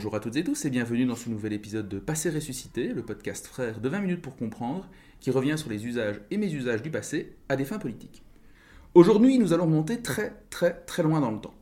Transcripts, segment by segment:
Bonjour à toutes et tous et bienvenue dans ce nouvel épisode de Passé ressuscité, le podcast frère de 20 minutes pour comprendre, qui revient sur les usages et mésusages du passé à des fins politiques. Aujourd'hui, nous allons remonter très très très loin dans le temps.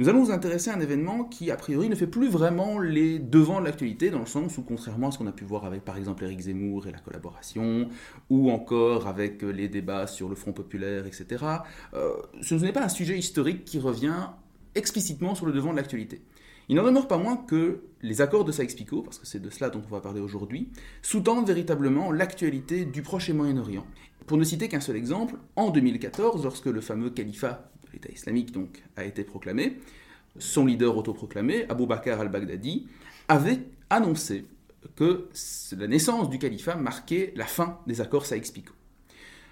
Nous allons nous intéresser à un événement qui, a priori, ne fait plus vraiment les devants de l'actualité, dans le sens où, contrairement à ce qu'on a pu voir avec, par exemple, Éric Zemmour et la collaboration, ou encore avec les débats sur le Front populaire, etc., euh, ce n'est pas un sujet historique qui revient explicitement sur le devant de l'actualité. Il n'en demeure pas moins que les accords de Sykes-Picot, parce que c'est de cela dont on va parler aujourd'hui, sous-tendent véritablement l'actualité du Proche et Moyen-Orient. Pour ne citer qu'un seul exemple, en 2014, lorsque le fameux califat l'État islamique donc, a été proclamé, son leader autoproclamé, Abu Bakr al-Baghdadi, avait annoncé que la naissance du califat marquait la fin des accords Sykes-Picot.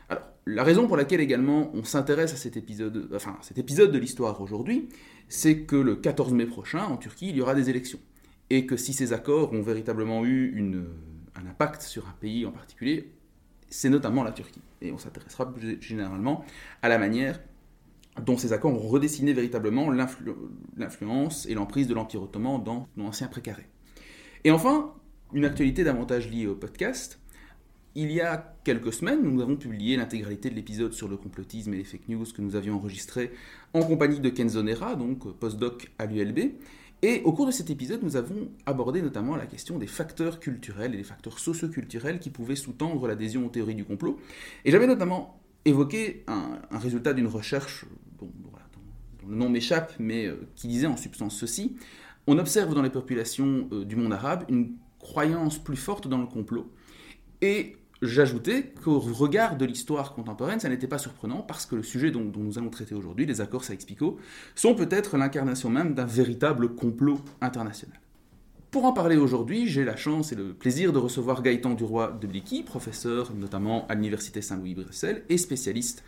Alors, la raison pour laquelle également on s'intéresse à cet épisode, de l'histoire aujourd'hui, c'est que le 14 mai prochain, en Turquie, il y aura des élections. Et que si ces accords ont véritablement eu un impact sur un pays en particulier, c'est notamment la Turquie. Et on s'intéressera généralement à la manière dont ces accords ont redessiné véritablement l'influence et l'emprise de l'Empire ottoman dans l'ancien précaré. Et enfin, une actualité davantage liée au podcast. Il y a quelques semaines, nous avons publié l'intégralité de l'épisode sur le complotisme et les fake news que nous avions enregistré en compagnie de Kenzo Nera, donc postdoc à l'ULB. Et au cours de cet épisode, nous avons abordé notamment la question des facteurs culturels et des facteurs socioculturels qui pouvaient sous-tendre l'adhésion aux théories du complot. Et j'avais notamment évoqué un, résultat d'une recherche nom m'échappe, mais euh, qui disait en substance ceci. On observe dans les populations euh, du monde arabe une croyance plus forte dans le complot. Et J'ajoutais qu'au regard de l'histoire contemporaine, ça n'était pas surprenant parce que le sujet dont, nous allons traiter aujourd'hui, les accords Sykes-Picot, sont peut-être l'incarnation même d'un véritable complot international. Pour en parler aujourd'hui, j'ai la chance et le plaisir de recevoir Gaëtan Duroy de Blicky, professeur notamment à l'Université Saint-Louis-Bruxelles et spécialiste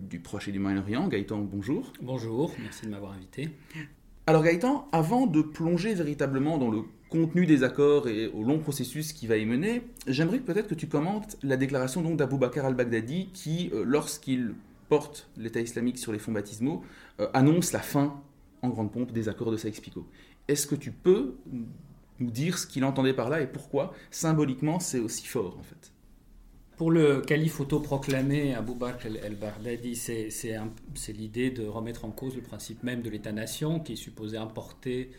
du Proche et du Moyen-Orient. Gaëtan, bonjour. Bonjour, merci de m'avoir invité. Alors Gaëtan, avant de plonger véritablement dans le contenu des accords et au long processus qui va y mener, j'aimerais peut-être que tu commentes la déclaration d'Abou Bakr al-Baghdadi qui, euh, lorsqu'il porte l'État islamique sur les fonds baptismaux, euh, annonce la fin en grande pompe des accords de Sykes-Picot. Est-ce que tu peux nous dire ce qu'il entendait par là et pourquoi symboliquement c'est aussi fort en fait? Pour le calife autoproclamé Abou Bakr el-Baghdadi, c'est l'idée de remettre en cause le principe même de l'État-nation qui est supposé importer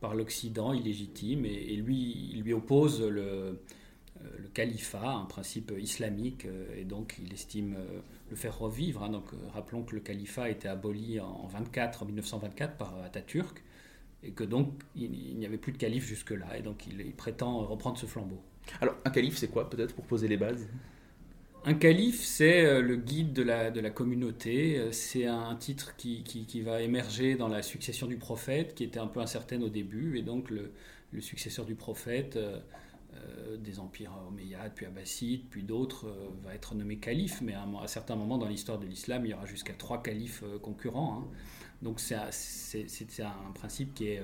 par l'Occident illégitime et, lui, il lui oppose le, euh, califat, un principe islamique, euh, et donc il estime euh, le faire revivre. Hein. Donc, rappelons que le califat a été aboli en, 24, en 1924 par Atatürk, et que donc il, n'y avait plus de calife jusque-là, et donc il prétend reprendre ce flambeau. Alors, un calife, c'est quoi, peut-être, pour poser les bases? Un calife, c'est euh, le guide de la, de la communauté. Euh, c'est un titre qui, qui, va émerger dans la succession du prophète, qui était un peu incertaine au début. Et donc, le, le successeur du prophète, euh, des empires omeyyades, puis abbassides, puis d'autres, va être nommé calife. Mais à, un, certains moments dans l'histoire de l'islam, il y aura jusqu'à trois califes concurrents. Hein. Donc, c'est un principe qui est.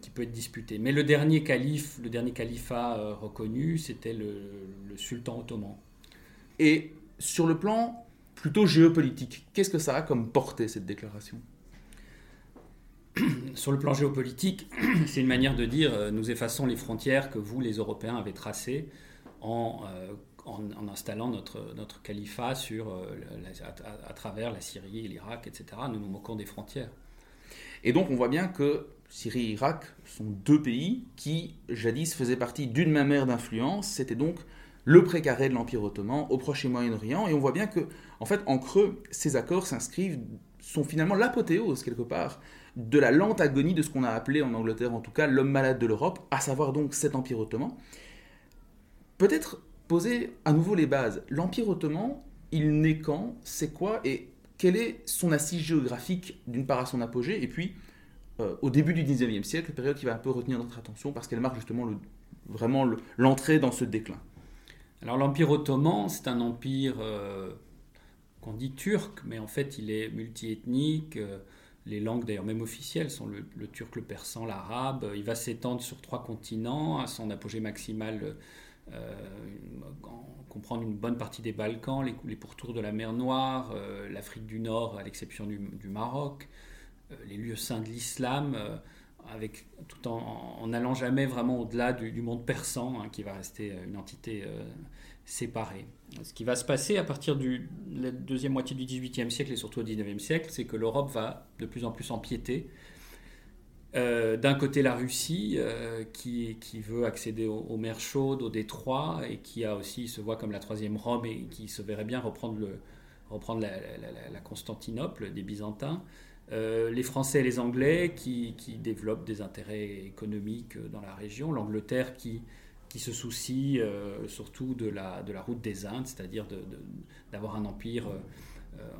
qui peut être disputé. Mais le dernier calife, le dernier califat reconnu, c'était le, le, sultan ottoman. Et sur le plan plutôt géopolitique, qu'est-ce que ça a comme portée, cette déclaration? Sur le plan géopolitique, c'est une manière de dire euh, nous effaçons les frontières que vous, les Européens, avez tracées en, euh, en, installant notre, notre califat sur, euh, à, travers la Syrie, l'Irak, etc. Nous nous moquons des frontières. Et donc on voit bien que Syrie et Irak sont deux pays qui jadis faisaient partie d'une même ère d'influence. C'était donc le précaré de l'Empire ottoman au Proche et Moyen-Orient. Et on voit bien que, en fait, en creux, ces accords s'inscrivent, sont finalement l'apothéose, quelque part, de la lente agonie de ce qu'on a appelé en Angleterre, en tout cas, l'homme malade de l'Europe, à savoir donc cet Empire ottoman. Peut-être poser à nouveau les bases. L'Empire ottoman, il naît quand C'est quoi Et quelle est son assise géographique, d'une part à son apogée, et puis euh, au début du 19e siècle, période qui va un peu retenir notre attention parce qu'elle marque justement le, vraiment l'entrée dans ce déclin. Alors l'Empire ottoman, c'est un empire euh, qu'on dit turc, mais en fait il est multiethnique. Euh, les langues d'ailleurs même officielles sont le, turc, le persan, l'arabe. Il va s'étendre sur trois continents à son apogée maximale. Euh, comprendre une bonne partie des Balkans, les, pourtours de la mer Noire, euh, l'Afrique du Nord à l'exception du, Maroc, euh, les lieux saints de l'islam, tout en n'allant jamais vraiment au-delà du, monde persan, hein, qui va rester une entité séparée. Ce qui va se passer à partir de la deuxième moitié du XVIIIe siècle et surtout au XIXe siècle, c'est que l'Europe va de plus en plus empiéter. Euh, d'un côté, la Russie, euh, qui, veut accéder aux, mers chaudes, aux détroits, et qui a aussi se voit comme la troisième Rome et qui se verrait bien reprendre, le, reprendre la, Constantinople des Byzantins. Euh, les Français et les Anglais qui, développent des intérêts économiques dans la région. L'Angleterre qui qui se soucie surtout de la, de la route des Indes, c'est-à-dire d'avoir un empire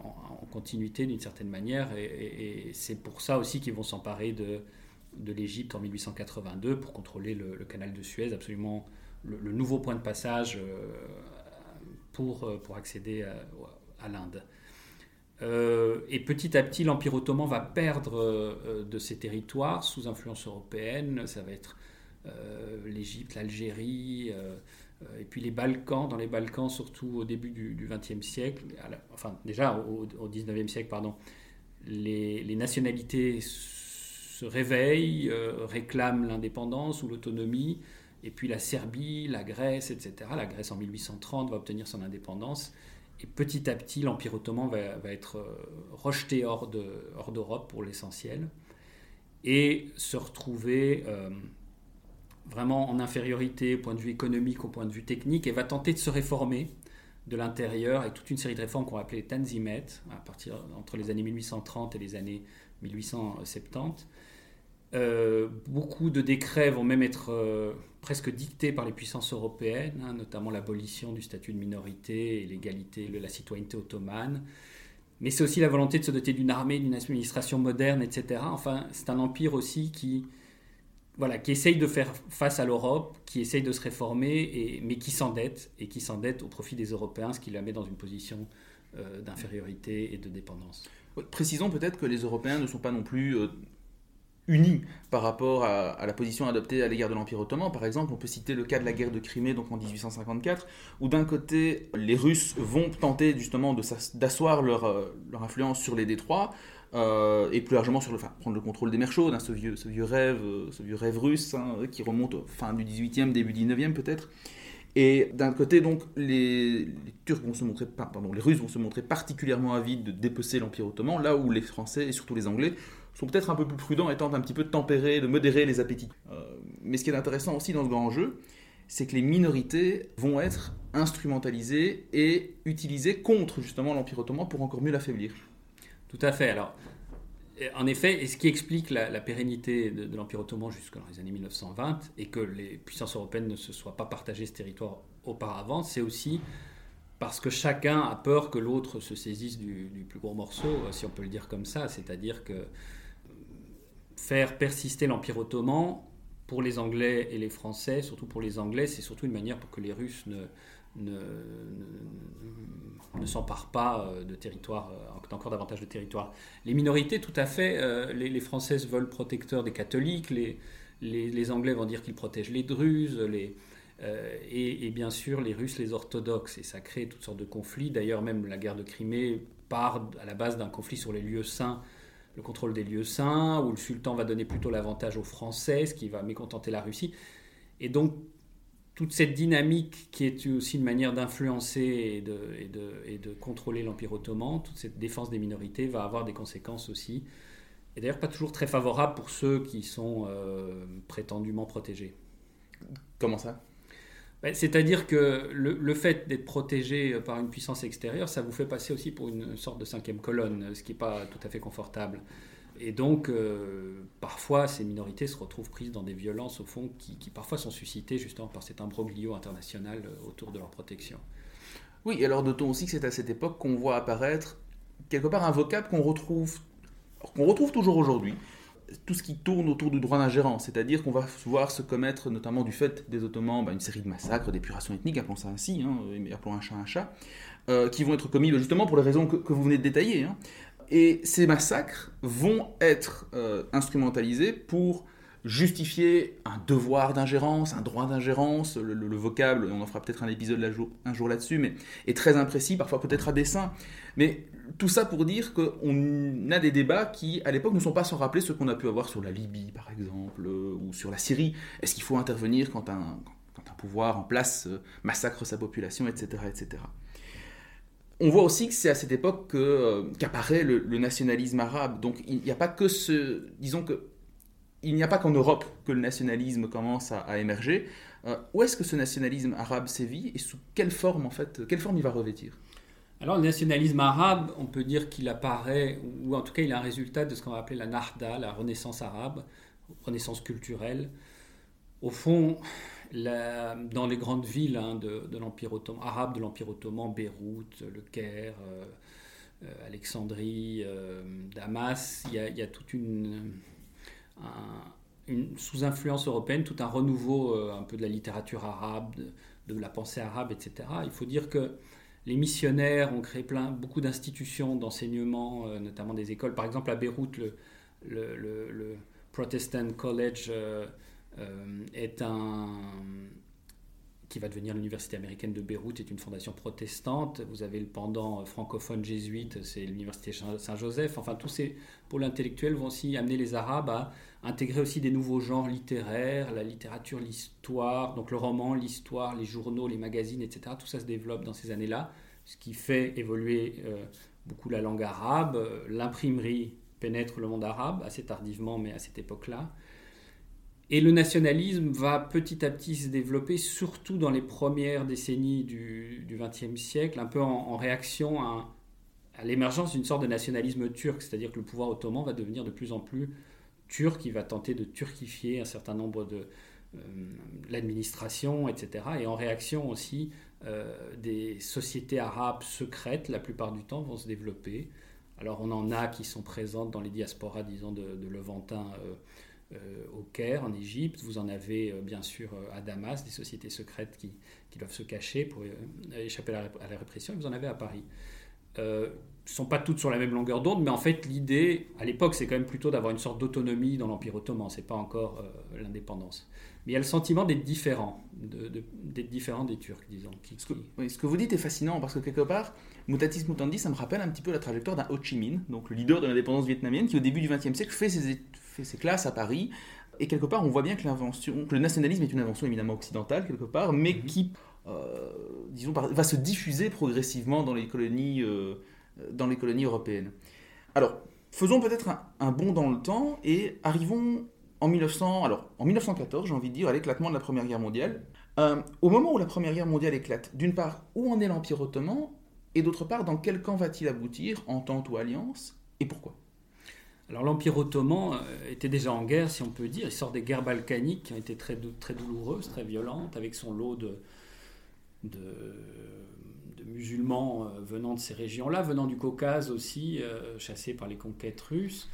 en, continuité d'une certaine manière. Et, c'est pour ça aussi qu'ils vont s'emparer de, de l'Égypte en 1882 pour contrôler le, canal de Suez, absolument le, nouveau point de passage euh, pour, pour accéder à, l'Inde. et petit à petit, l'Empire ottoman va perdre de ses territoires sous influence européenne. Ça va être euh, l'Égypte, l'Algérie, euh, euh, et puis les Balkans, dans les Balkans, surtout au début du XXe siècle, enfin déjà au, XIXe siècle, pardon, les, nationalités se réveillent, réclament l'indépendance ou l'autonomie, et puis la Serbie, la Grèce, etc. La Grèce en 1830 va obtenir son indépendance, et petit à petit l'Empire ottoman va, être rejeté hors d'Europe pour l'essentiel, et se retrouver vraiment en infériorité au point de vue économique, au point de vue technique, et va tenter de se réformer de l'intérieur avec toute une série de réformes qu'on les Tanzimet, à partir entre les années 1830 et les années 1870. Euh, beaucoup de décrets vont même être euh, presque dictés par les puissances européennes, hein, notamment l'abolition du statut de minorité et l'égalité, la citoyenneté ottomane. Mais c'est aussi la volonté de se doter d'une armée, d'une administration moderne, etc. Enfin, c'est un empire aussi qui, voilà, qui essaye de faire face à l'Europe, qui essaye de se réformer, mais qui s'endette, et qui s'endette au profit des Européens, ce qui la met dans une position euh, d'infériorité et de dépendance. Précisons peut-être que les Européens ne sont pas non plus euh, unis par rapport à, la position adoptée à l'égard de l'Empire ottoman. Par exemple, on peut citer le cas de la guerre de Crimée, donc en 1854, où d'un côté, les Russes vont tenter justement d'asseoir leur, euh, leur influence sur les détroits, euh, et plus largement sur le, prendre le contrôle des mers chaudes, hein, ce, vieux, ce, vieux rêve, ce vieux rêve russe hein, qui remonte au fin du 18e, début 19e peut-être. Et d'un côté, donc, les, Turcs vont se montrer, pardon, les Russes vont se montrer particulièrement avides de dépecer l'Empire ottoman, là où les Français et surtout les Anglais sont peut-être un peu plus prudents et tentent un petit peu de tempérer, de modérer les appétits. Euh, mais ce qui est intéressant aussi dans ce grand jeu, c'est que les minorités vont être instrumentalisées et utilisées contre justement l'Empire ottoman pour encore mieux l'affaiblir. Tout à fait. Alors, en effet, et ce qui explique la, pérennité de, l'Empire ottoman jusqu'aux les années 1920 et que les puissances européennes ne se soient pas partagées ce territoire auparavant, c'est aussi parce que chacun a peur que l'autre se saisisse du, plus gros morceau, si on peut le dire comme ça. C'est-à-dire que faire persister l'Empire ottoman, pour les Anglais et les Français, surtout pour les Anglais, c'est surtout une manière pour que les Russes ne, ne, ne, s'emparent pas euh, de territoire, euh, encore davantage de territoire. Les minorités, tout à fait, euh, les, Françaises veulent protecteurs des catholiques, les, les, Anglais vont dire qu'ils protègent les Druzes, les, et, bien sûr les Russes, les orthodoxes, et ça crée toutes sortes de conflits. D'ailleurs, même la guerre de Crimée part à la base d'un conflit sur les lieux saints, le contrôle des lieux saints, où le sultan va donner plutôt l'avantage aux Français, ce qui va mécontenter la Russie. Et donc, toute cette dynamique qui est aussi une manière d'influencer et de, et, de, et de, contrôler l'Empire ottoman, toute cette défense des minorités va avoir des conséquences aussi. Et d'ailleurs pas toujours très favorables pour ceux qui sont euh, prétendument protégés. Comment ça? Ben, C'est-à-dire que le, le fait d'être protégé par une puissance extérieure, ça vous fait passer aussi pour une sorte de cinquième colonne, ce qui n'est pas tout à fait confortable. Et donc, euh, parfois, ces minorités se retrouvent prises dans des violences, au fond, qui, parfois sont suscitées justement par cet imbroglio international euh, autour de leur protection. Oui, et alors notons aussi que c'est à cette époque qu'on voit apparaître quelque part un vocable qu'on retrouve, qu'on retrouve toujours aujourd'hui, tout ce qui tourne autour du droit d'ingérence, c'est-à-dire qu'on va voir se commettre, notamment du fait des Ottomans, bah, une série de massacres, d'épuration ethnique, appelons ça ainsi, hein, appelons un chat un chat, euh, qui vont être commis bah, justement pour les raisons que, vous venez de détailler. Hein. Et ces massacres vont être euh, instrumentalisés pour justifier un devoir d'ingérence, un droit d'ingérence. Le, vocable, on en fera peut-être un épisode un jour là-dessus, mais est très imprécis, parfois peut-être à dessein. Mais tout ça pour dire qu'on a des débats qui, à l'époque, ne sont pas sans rappeler ce qu'on a pu avoir sur la Libye, par exemple, euh, ou sur la Syrie. Est-ce qu'il faut intervenir quand un, quand un pouvoir en place euh, massacre sa population, etc., etc. On voit aussi que c'est à cette époque euh, qu'apparaît le, nationalisme arabe. Donc il n'y a pas que. Disons que il n'y a pas qu'en Europe que le nationalisme commence à, émerger. Euh, où est-ce que ce nationalisme arabe sévit et sous quelle forme en fait, quelle forme il va revêtir? Alors le nationalisme arabe, on peut dire qu'il apparaît, ou en tout cas il est un résultat de ce qu'on va appeler la Narda, la renaissance arabe, renaissance culturelle. Au fond, dans les grandes villes hein, de, l'Empire ottoman, arabe de l'Empire ottoman, Beyrouth, Le Caire, euh, euh, Alexandrie, Damas, il y, a, toute une, une, sous influence européenne, tout un renouveau euh, un peu de la littérature arabe, de, la pensée arabe, etc. Il faut dire que les missionnaires ont créé plein, beaucoup d'institutions d'enseignement, euh, notamment des écoles. Par exemple, à Beyrouth, le, Protestant College euh, est un, qui va devenir l'université américaine de Beyrouth, est une fondation protestante. Vous avez le pendant francophone jésuite, c'est l'université Saint-Joseph. Enfin, tous ces pôles intellectuels vont aussi amener les Arabes à intégrer aussi des nouveaux genres littéraires, la littérature, l'histoire, donc le roman, l'histoire, les journaux, les magazines, etc. Tout ça se développe dans ces années-là, ce qui fait évoluer euh, beaucoup la langue arabe. L'imprimerie pénètre le monde arabe assez tardivement, mais à cette époque-là. Et le nationalisme va petit à petit se développer, surtout dans les premières décennies du XXe siècle, un peu en, réaction à, l'émergence d'une sorte de nationalisme turc, c'est-à-dire que le pouvoir ottoman va devenir de plus en plus turc, il va tenter de turquifier un certain nombre de euh, l'administration, etc. Et en réaction aussi, euh, des sociétés arabes secrètes, la plupart du temps, vont se développer. Alors on en a qui sont présentes dans les diasporas, disons, de, de Levantin. Euh, au Caire, en Égypte. Vous en avez euh, bien sûr euh, à Damas, des sociétés secrètes qui, doivent se cacher pour échapper à la, répression. Et vous en avez à Paris. ne sont pas toutes sur la même longueur d'onde, mais en fait, l'idée, à l'époque, c'est quand même plutôt d'avoir une sorte d'autonomie dans l'Empire ottoman. C'est pas encore l'indépendance. Mais il y a le sentiment d'être différent, d'être différent des Turcs, disons. ce, que, ce, que, vous dites est fascinant parce que quelque part, Mutatis Mutandis, ça me rappelle un petit peu la trajectoire d'un Ho Chi Minh, donc le leader de l'indépendance vietnamienne, qui au début du XXe siècle fait ses, fait ses classes à Paris. Et quelque part, on voit bien que l'invention, que le nationalisme est une invention éminemment occidentale quelque part, mais mhm. qui, euh, disons, va se diffuser progressivement dans les colonies, euh, dans les colonies européennes. Alors, faisons peut-être un, bond dans le temps et arrivons en 1900, alors en 1914, j'ai envie de dire, à l'éclatement de la Première Guerre mondiale. Euh, au moment où la Première Guerre mondiale éclate, d'une part, où en est l'Empire ottoman, et d'autre part, dans quel camp va-t-il aboutir, entente ou alliance, et pourquoi? Alors l'Empire ottoman euh, était déjà en guerre, si on peut dire. Il sort des guerres balkaniques qui ont été très, très douloureuses, très violentes, avec son lot de, de, musulmans euh, venant de ces régions-là, venant du Caucase aussi, euh, chassés par les conquêtes russes.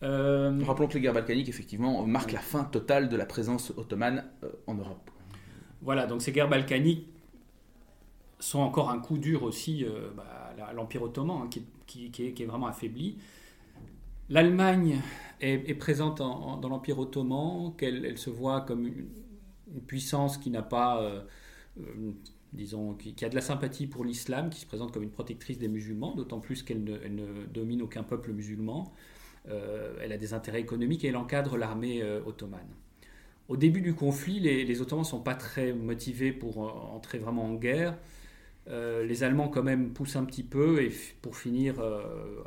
Rappelons que les guerres balkaniques, effectivement, marquent la fin totale de la présence ottomane en Europe. Voilà, donc ces guerres balkaniques sont encore un coup dur aussi bah, à l'Empire ottoman, hein, qui, qui, est, vraiment affaibli. L'Allemagne est, présente dans l'Empire ottoman, qu'elle elle se voit comme une, puissance qui n'a pas, euh, euh, disons, qui, a de la sympathie pour l'islam, qui se présente comme une protectrice des musulmans, d'autant plus qu'elle ne, domine aucun peuple musulman. Euh, elle a des intérêts économiques et elle encadre l'armée ottomane. Au début du conflit, les, les Ottomans ne sont pas très motivés pour entrer vraiment en guerre. Euh, les Allemands quand même poussent un petit peu et pour finir, euh,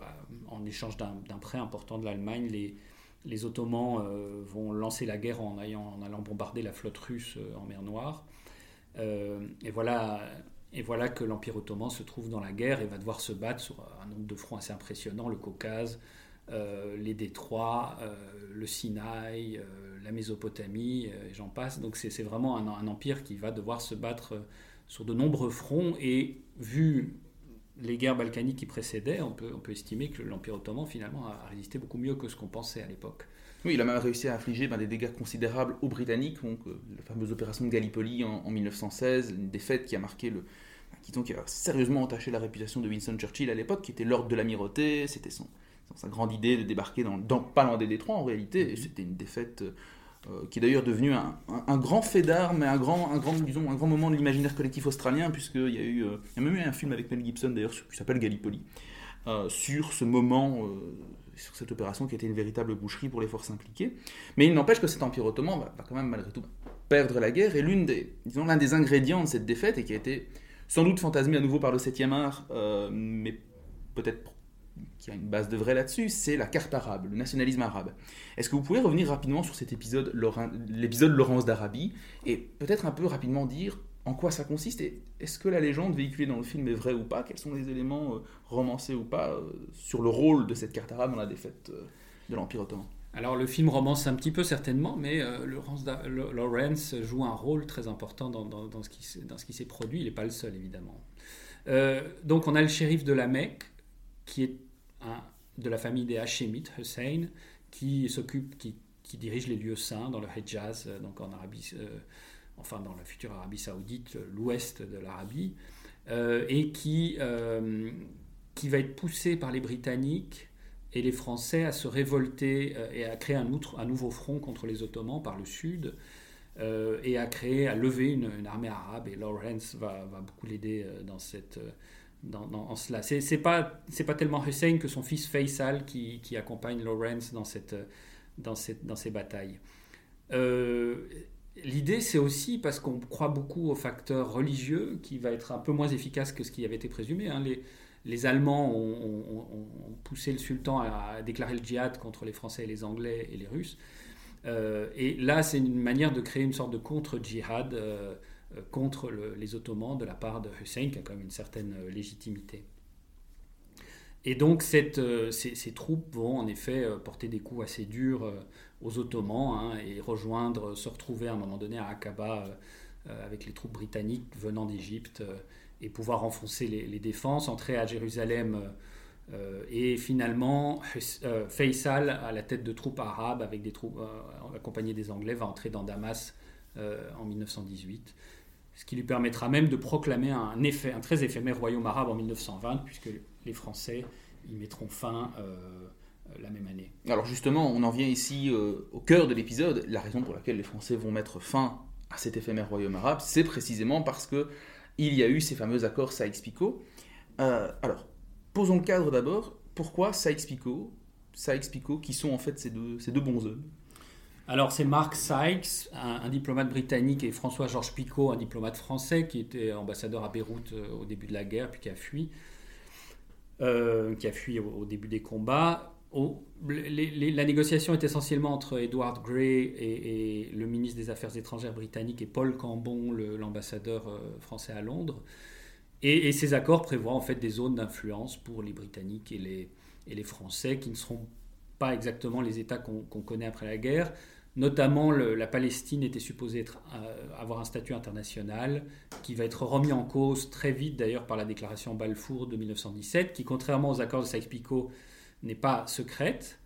en échange d'un prêt important de l'Allemagne, les, Ottomans euh, vont lancer la guerre en, allant bombarder la flotte russe en mer Noire. et, voilà, et voilà que l'Empire ottoman se trouve dans la guerre et va devoir se battre sur un nombre de fronts assez impressionnant, le Caucase, les détroits, le Sinaï, la Mésopotamie, et j'en passe. Donc c'est vraiment un, empire qui va devoir se battre sur de nombreux fronts et vu les guerres balkaniques qui précédaient, on peut, on peut estimer que l'Empire ottoman finalement a résisté beaucoup mieux que ce qu'on pensait à l'époque. Oui, il a même réussi à infliger ben, des dégâts considérables aux Britanniques, donc euh, la fameuse opération de Gallipoli en, 1916, une défaite qui a marqué le, qui, donc, a sérieusement entaché la réputation de Winston Churchill à l'époque, qui était l'ordre de l'amirauté, c'était son, sa grande idée de débarquer dans, dans pas loin des détroits en réalité, et mhm. c'était une défaite euh, qui est d'ailleurs devenu un, grand fait d'armes et un grand, un, grand, un grand moment de l'imaginaire collectif australien, puisqu'il y, a eu, euh, il y a même eu un film avec Mel Gibson d'ailleurs qui s'appelle Gallipoli, euh, sur ce moment, sur cette opération qui était une véritable boucherie pour les forces impliquées. Mais il n'empêche que cet empire ottoman va, quand même malgré tout perdre la guerre, et l'une des, l'un des ingrédients de cette défaite, et qui a été sans doute fantasmé à nouveau par le 7e art, mais peut-être qui a une base de vrai là-dessus, c'est la carte arabe, le nationalisme arabe. Est-ce que vous pouvez revenir rapidement sur cet épisode, l'épisode Laurence d'Arabie, et peut-être un peu rapidement dire en quoi ça consiste et est-ce que la légende véhiculée dans le film est vraie ou pas? Quels sont les éléments euh, romancés ou pas euh, sur le rôle de cette carte arabe dans la défaite euh, de l'Empire ottoman? Alors le film romance un petit peu certainement, mais Lawrence joue un rôle très important dans, dans, ce qui, s'est produit. Il n'est pas le seul évidemment. donc on a le shérif de la Mecque, qui est de la famille des Hashemites, Hussein, qui s'occupe, qui, dirige les lieux saints dans le Hejaz, euh, donc en Arabie, euh, enfin dans la future Arabie Saoudite, euh, l'ouest de l'Arabie, et qui, qui va être poussé par les Britanniques et les Français à se révolter et à créer un, un nouveau front contre les Ottomans par le sud. et à créer, à lever une, armée arabe. Et Lawrence va, va beaucoup l'aider dans cette, dans, en cela. C'est pas, pas tellement Hussein que son fils Faisal qui, accompagne Lawrence dans, cette, dans, cette, dans ces batailles. Euh, l'idée, c'est aussi parce qu'on croit beaucoup au facteur religieux qui va être un peu moins efficace que ce qui avait été présumé. Hein. Les, les, Allemands ont, poussé le sultan à, déclarer le djihad contre les Français les Anglais et les Russes. Euh, et là, c'est une manière de créer une sorte de contre-djihad. Euh, euh, contre les Ottomans de la part de Hussein, qui a quand même une certaine euh, légitimité. Et donc euh, ces, troupes vont en effet porter des coups assez durs aux Ottomans hein, et rejoindre, se retrouver à un moment donné à Aqaba avec les troupes britanniques venant d'Égypte et pouvoir enfoncer les, défenses, entrer à Jérusalem et finalement Faisal, à la tête de troupes arabes avec des troupes accompagnées des Anglais, va entrer dans Damas en 1918 ce qui lui permettra même de proclamer un, effet, très éphémère royaume arabe en 1920, puisque les Français y mettront fin euh, la même année. Alors justement, on en vient ici euh, au cœur de l'épisode. La raison pour laquelle les Français vont mettre fin à cet éphémère royaume arabe, c'est précisément parce que il y a eu ces fameux accords. Euh, alors, posons le cadre d'abord. Pourquoi Sykes-Picot, qui sont en fait ces deux, ces deux bons œufs alors c'est Mark Sykes, un, diplomate britannique, et François-Georges Picot, un diplomate français qui était ambassadeur à Beyrouth euh, au début de la guerre, puis qui a fui, euh, qui a fui au, début des combats. la négociation est essentiellement entre Edward Grey et, le ministre des Affaires étrangères britannique et Paul Cambon, l'ambassadeur euh, français à Londres. Et, ces accords prévoient en fait des zones d'influence pour les Britanniques et les, et les Français qui ne seront pas exactement les États qu'on connaît après la guerre, Notamment, la Palestine était supposée euh, avoir un statut international qui va être remis en cause très vite d'ailleurs par la déclaration Balfour de 1917, qui contrairement aux accords de Sykes-Picot n'est pas secrète.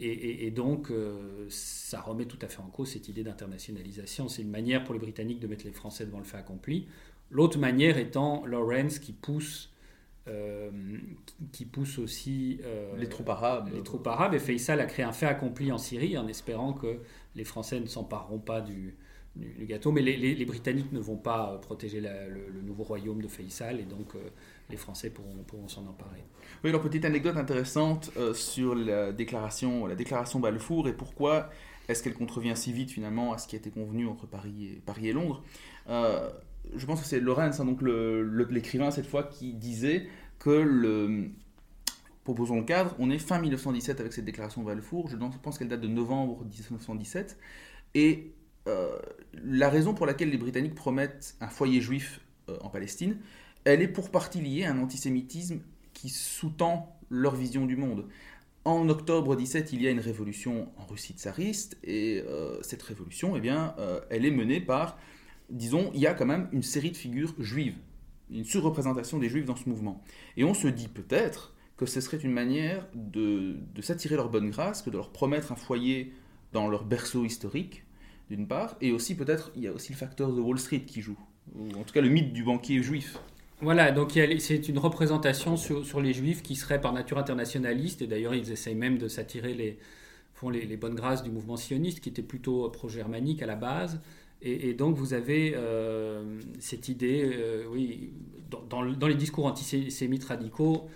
Et, donc, euh, ça remet tout à fait en cause cette idée d'internationalisation. C'est une manière pour les Britanniques de mettre les Français devant le fait accompli. L'autre manière étant Lawrence qui pousse euh, qui pousse aussi les troupes arabes. Les troupes arabes. Et Faisal a créé un fait accompli en Syrie en espérant que les Français ne s'empareront pas du, du, gâteau, mais les, Britanniques ne vont pas euh, protéger le, nouveau royaume de Faisal, et donc euh, les Français pourront, s'en emparer. Oui, alors petite anecdote intéressante euh, sur la déclaration, la déclaration Balfour, et pourquoi est-ce qu'elle contrevient si vite finalement à ce qui a été convenu entre Paris et, Paris et Londres Je pense que c'est Lorenz, hein, donc l'écrivain cette fois, qui disait que le, proposons le cadre, on est fin 1917 avec cette déclaration de Balfour, je pense qu'elle date de novembre 1917, et euh, la raison pour laquelle les Britanniques promettent un foyer juif euh, en Palestine, elle est pour partie liée à un antisémitisme qui sous-tend leur vision du monde. En octobre 17, il y a une révolution en Russie tsariste, et euh, cette révolution, eh bien, elle est menée par, disons, il y a quand même une série de figures juives, une surreprésentation des juifs dans ce mouvement. Et on se dit peut-être, que ce serait une manière de, s'attirer leur bonne grâce, que de leur promettre un foyer dans leur berceau historique, d'une part, et aussi peut-être il y a aussi le facteur de Wall Street qui joue, ou en tout cas le mythe du banquier juif. Voilà, donc c'est une représentation sur, les juifs qui serait par nature internationaliste, et d'ailleurs ils essayent même de s'attirer les, bonnes grâces du mouvement sioniste, qui était plutôt pro-germanique à la base. Et, donc vous avez euh, cette idée, euh, oui, dans, les discours antisémites radicaux,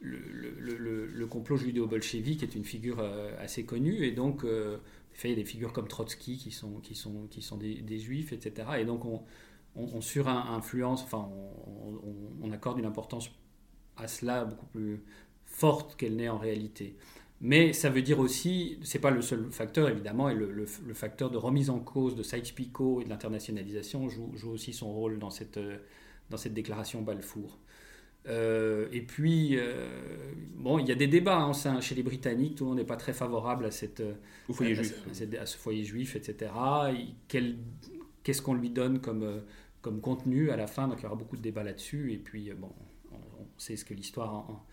le, complot judéo-bolchevique est une figure euh, assez connue, et donc il y a des figures comme Trotsky qui sont, qui sont, qui sont des, juifs, etc. Et donc on, on, sur-influence, enfin, on, accorde une importance à cela beaucoup plus forte qu'elle n'est en réalité. Mais ça veut dire aussi, c'est pas le seul facteur évidemment, et le, facteur de remise en cause de Sykes-Picot et de l'internationalisation joue, aussi son rôle dans cette, dans cette déclaration Balfour. Euh, et puis, euh, bon, il y a des débats hein, chez les Britanniques, tout le monde n'est pas très favorable à, cette, foyer juif. à, ce foyer juif, etc. Qu'est-ce qu'on lui donne comme, euh, comme contenu à la fin, donc il y aura beaucoup de débats là-dessus, et puis euh, bon, on, sait ce que l'histoire,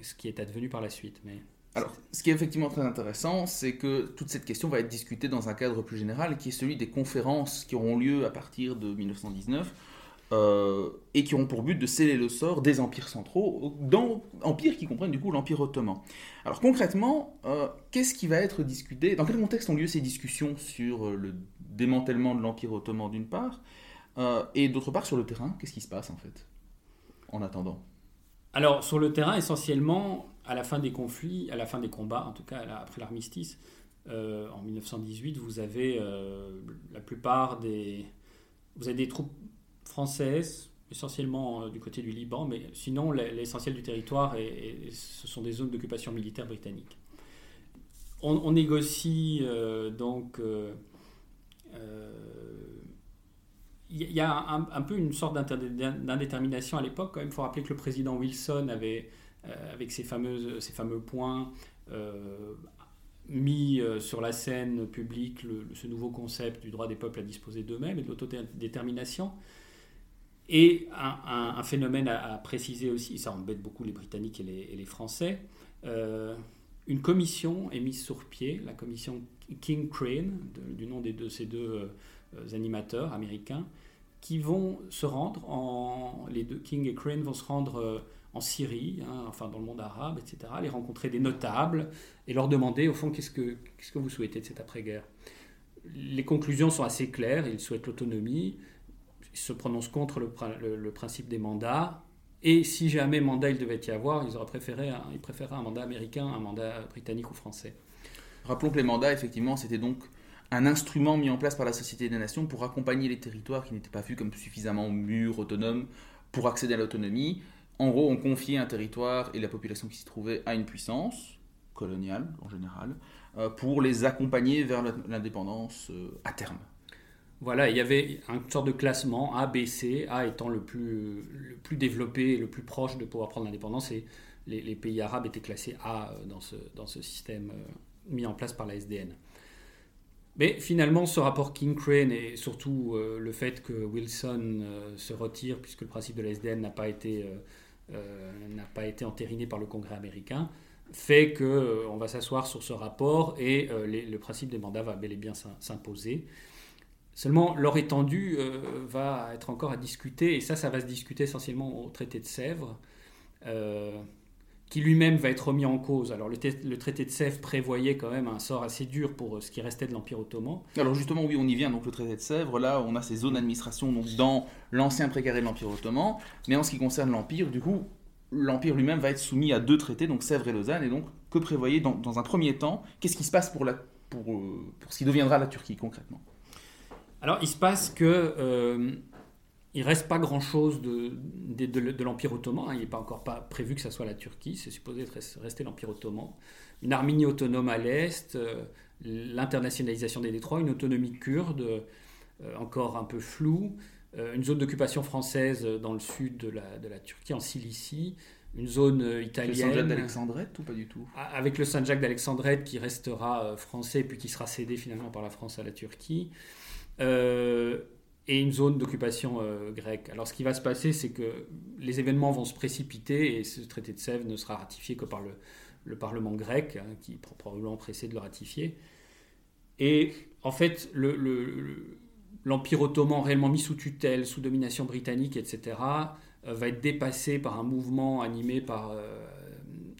ce qui est advenu par la suite. Mais... Alors, ce qui est effectivement très intéressant, c'est que toute cette question va être discutée dans un cadre plus général, qui est celui des conférences qui auront lieu à partir de 1919, euh, et qui auront pour but de sceller le sort des empires centraux, empires qui comprennent du coup l'Empire ottoman. Alors concrètement, euh, qu'est-ce qui va être discuté? Dans quel contexte ont lieu ces discussions sur le démantèlement de l'Empire ottoman d'une part, euh, et d'autre part, sur le terrain, qu'est-ce qui se passe en fait En attendant? Alors, sur le terrain, essentiellement, à la fin des conflits, à la fin des combats, en tout cas après l'armistice, euh, en 1918, vous avez euh, la plupart des. Vous avez des troupes françaises, essentiellement du côté du Liban, mais sinon, l'essentiel du territoire, et ce sont des zones d'occupation militaire britannique. On, négocie donc il y a un, peu une sorte d'indétermination à l'époque. Quand même, il faut rappeler que le président Wilson avait, euh, avec ses, fameuses, ses fameux points, euh, mis euh, sur la scène publique ce nouveau concept du droit des peuples à disposer d'eux-mêmes et de l'autodétermination. Et un, phénomène à, préciser aussi, ça embête beaucoup les Britanniques et les, Français, une commission est mise sur pied, la commission King Crane, du nom de ces deux euh, animateurs américains qui vont se rendre en les deux King et Crane vont se rendre euh, en Syrie, hein, enfin dans le monde arabe, etc. Les rencontrer des notables et leur demander au fond qu'est-ce que que vous souhaitez de cette après-guerre? Les conclusions sont assez claires. Ils souhaitent l'autonomie. Ils se prononcent contre le, principe des mandats. Et si jamais mandat il devait y avoir, ils auraient préféré ils préféraient un mandat américain, un mandat britannique ou français. Rappelons que les mandats, effectivement, c'était donc un instrument mis en place par la Société des Nations pour accompagner les territoires qui n'étaient pas vus comme suffisamment mûrs, autonomes, pour accéder à l'autonomie. En gros, on confiait un territoire et la population qui s'y trouvait à une puissance, coloniale en général, euh, pour les accompagner vers l'indépendance euh, à terme. Voilà, il y avait une sorte de classement A, B, C, A étant le plus, développé et le plus proche de pouvoir prendre l'indépendance, et les, pays arabes étaient classés A euh, dans ce, système mis en place par la SDN. Mais finalement, ce rapport King-Crane et surtout le fait que Wilson se retire, puisque le principe de la SDN n'a pas, été, n'a pas été entériné par le Congrès américain, fait qu'on on va s'asseoir sur ce rapport et le principe des mandats va bel et bien s'imposer. Seulement, leur étendue va être encore à discuter, et ça, ça va se discuter essentiellement au traité de Sèvres qui lui-même va être remis en cause. Alors le, traité de Sèvres prévoyait quand même un sort assez dur pour euh, ce qui restait de l'Empire ottoman. Alors justement, oui, on y vient. Donc le traité de Sèvres, là, on a ces zones d'administration dans l'ancien précaré de l'Empire ottoman. Mais en ce qui concerne l'Empire, du coup, l'Empire lui-même va être soumis à deux traités, donc Sèvres et Lausanne. Et donc, que prévoyait dans, un premier temps Qu'est-ce qui se passe pour, la, pour, euh, pour ce qui deviendra la Turquie concrètement? Alors, il se passe que... Euh, il reste pas grand-chose de, de, l'Empire ottoman. Hein. Il n'est pas encore pas prévu que ça soit la Turquie. C'est supposé rester l'Empire ottoman. Une Arménie autonome à l'est, euh, l'internationalisation des détroits, une autonomie kurde euh, encore un peu floue, euh, une zone d'occupation française dans le sud de la, de la Turquie, en Cilicie, une zone italienne. Le Saint-Jacques d'Alexandrette ou pas du tout? Avec le Saint-Jacques d'Alexandrette qui restera français puis qui sera cédé finalement par la France à la Turquie et une zone d'occupation euh, grecque. Alors ce qui va se passer, c'est que les événements vont se précipiter et ce traité de Sèvres ne sera ratifié que par le, le Parlement grec, hein, qui est probablement pressé de le ratifier. Et en fait, le, l'Empire ottoman réellement mis sous tutelle, sous domination britannique, etc., va être dépassé par un mouvement animé par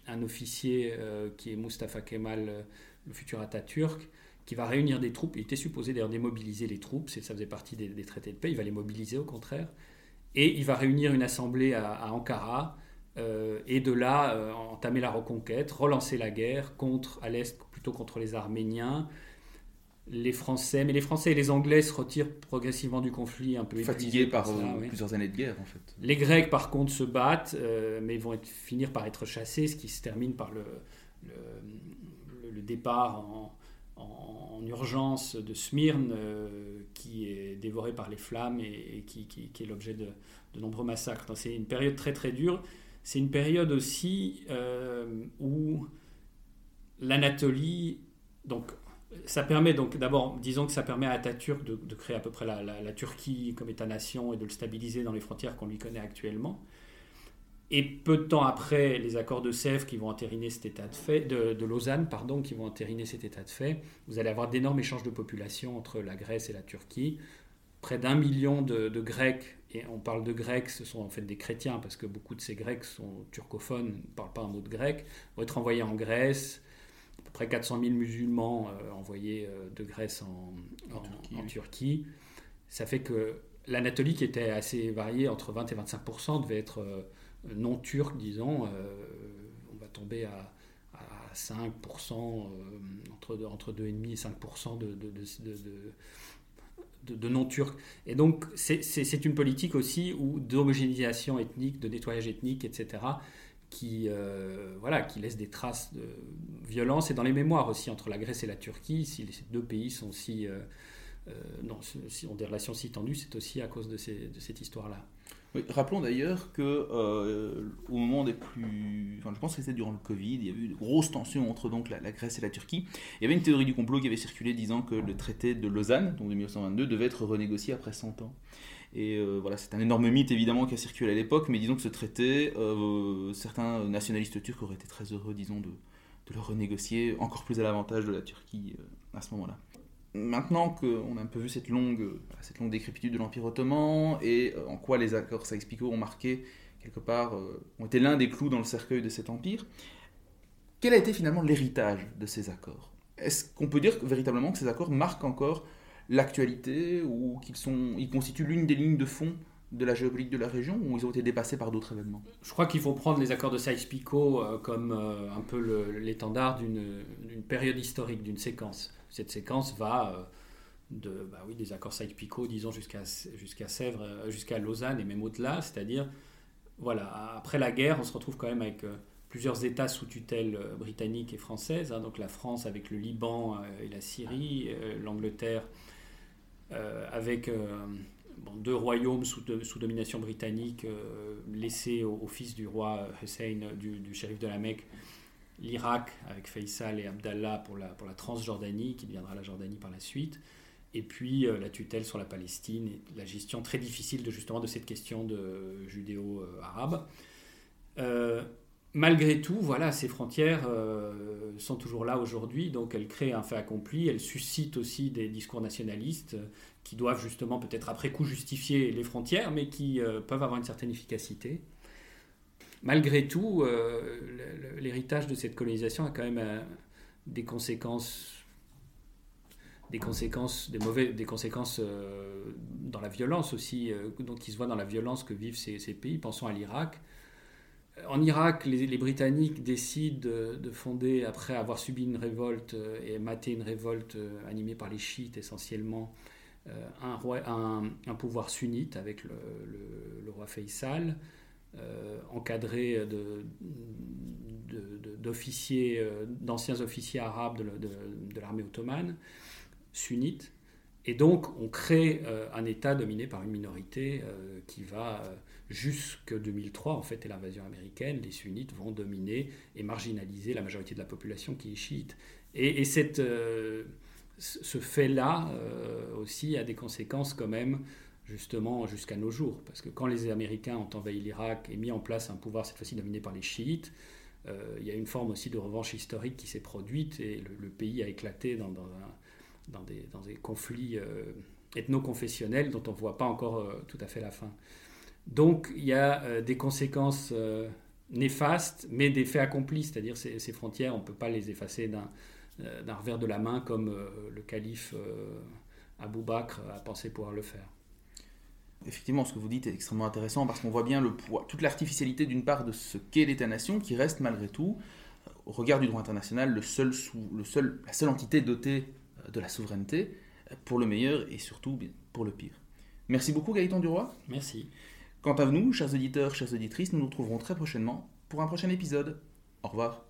un officier qui est Mustafa Kemal, le futur Atatürk, qui va réunir des troupes. Il était supposé d'ailleurs démobiliser les troupes, ça faisait partie des, traités de paix, il va les mobiliser au contraire. Et il va réunir une assemblée à, Ankara, euh, et de là euh, entamer la reconquête, relancer la guerre contre, à l'est plutôt contre les Arméniens, les Français, mais les Français et les Anglais se retirent progressivement du conflit, un peu fatigués par euh, plusieurs années de guerre en fait. Les Grecs par contre se battent, mais vont finir par être chassés, ce qui se termine par le, le départ en, en, urgence de Smyrne, euh, qui est dévoré par les flammes et, qui, est l'objet de, nombreux massacres. C'est une période très très dure. C'est une période aussi euh, où l'Anatolie, donc ça permet donc d'abord, disons que ça permet à Atatürk de, de créer à peu près la Turquie comme État-nation et de le stabiliser dans les frontières qu'on lui connaît actuellement. Et peu de temps après, les accords de Sèvres qui vont entériner cet état de fait, de, Lausanne, pardon, qui vont entériner cet état de fait, vous allez avoir d'énormes échanges de population entre la Grèce et la Turquie. Près d'un million de, Grecs, et on parle de Grecs, ce sont en fait des chrétiens, parce que beaucoup de ces Grecs sont turcophones, ne parlent pas un mot de grec, vont être envoyés en Grèce. À peu près 400 000 musulmans euh, envoyés euh, de Grèce en, en, Turquie, Ça fait que l'Anatolie, qui était assez variée, entre 20 et 25 devait être... Euh, non turc, disons, euh, on va tomber à, 5%, euh, entre, entre 2,5 et 5% de, non-turcs. Et donc, c'est une politique aussi d'homogénéisation ethnique, de nettoyage ethnique, etc., qui, euh, voilà, qui laisse des traces de violence et dans les mémoires aussi entre la Grèce et la Turquie. Si ces deux pays sont si, non, si ont des relations si tendues, c'est aussi à cause de, cette histoire-là rappelons d'ailleurs que euh, au moment des plus, je pense que c'était durant le Covid, il y a eu de grosses tensions entre donc la, Grèce et la Turquie. Il y avait une théorie du complot qui avait circulé disant que le traité de Lausanne, donc de 1922, devait être renégocié après 100 ans. Et euh, voilà, c'est un énorme mythe évidemment qui a circulé à l'époque, mais disons que ce traité, euh, certains nationalistes turcs auraient été très heureux, disons, de le renégocier encore plus à l'avantage de la Turquie à ce moment-là maintenant qu'on a un peu vu cette longue, cette longue décrépitude de l'Empire ottoman et euh, en quoi les accords Sykes-Picot ont marqué, quelque part, euh, ont été l'un des clous dans le cercueil de cet empire, quel a été finalement l'héritage de ces accords? Est-ce qu'on peut dire véritablement que ces accords marquent encore l'actualité ou qu'ils sont, ils constituent l'une des lignes de fond de la géopolitique de la région ou ils ont été dépassés par d'autres événements? Je crois qu'il faut prendre les accords de Sykes-Picot euh, comme un peu l'étendard d'une période historique, d'une séquence cette séquence va euh, de, bah oui, des accords Sykes-Picot, disons, jusqu'à jusqu'à Sèvres, euh, jusqu'à Lausanne et même au-delà, c'est-à-dire, voilà, après la guerre, on se retrouve quand même avec euh, plusieurs États sous tutelle britannique et française, hein, donc la France avec le Liban et la Syrie, l'Angleterre avec deux royaumes sous, domination britannique laissés au, fils du roi Hussein, du shérif de la Mecque, l'Irak avec Faisal et Abdallah pour la, pour la Transjordanie, qui deviendra la Jordanie par la suite, et puis euh, la tutelle sur la Palestine et la gestion très difficile de justement de cette question de judéo-arabe. Euh, malgré tout, voilà, ces frontières euh, sont toujours là aujourd'hui, donc elles créent un fait accompli, elles suscitent aussi des discours nationalistes qui doivent justement peut-être après coup justifier les frontières, mais qui peuvent avoir une certaine efficacité malgré tout, euh, l'héritage de cette colonisation a quand même euh, des conséquences des conséquences, des mauvais, des conséquences euh, dans la violence aussi, donc qui se voit dans la violence que vivent ces, pays. Pensons à l'Irak. En Irak, les, Britanniques décident de, fonder, après avoir subi une révolte et maté une révolte animée par les chiites essentiellement, un, pouvoir sunnite avec le, le roi Faisal. Euh, encadré d'officiers, euh, d'anciens officiers arabes de, l'armée ottomane, sunnites. Et donc, on crée euh, un État dominé par une minorité qui va jusque 2003, en fait, et l'invasion américaine. Les sunnites vont dominer et marginaliser la majorité de la population qui est chiite. Et, ce fait-là aussi a des conséquences quand même justement jusqu'à nos jours. Parce que quand les Américains ont envahi l'Irak et mis en place un pouvoir cette fois-ci dominé par les chiites, euh, il y a une forme aussi de revanche historique qui s'est produite et le, pays a éclaté dans, des, conflits euh, ethno-confessionnelle dont on ne voit pas encore tout à fait la fin. Donc il y a des conséquences néfastes, mais des faits accomplis, c'est-à-dire ces, ces, frontières, on ne peut pas les effacer d'un revers de la main comme le calife Abou Bakr a pensé pouvoir le faire. Effectivement, ce que vous dites est extrêmement intéressant parce qu'on voit bien le poids, toute l'artificialité d'une part de ce qu'est l'État-nation qui reste malgré tout, au regard du droit international, le seul le seul, la seule entité dotée euh, de la souveraineté pour le meilleur et surtout pour le pire. Merci beaucoup Gaëtan Duroy. Merci. Quant à nous, chers auditeurs, chères auditrices, nous nous retrouverons très prochainement pour un prochain épisode. Au revoir.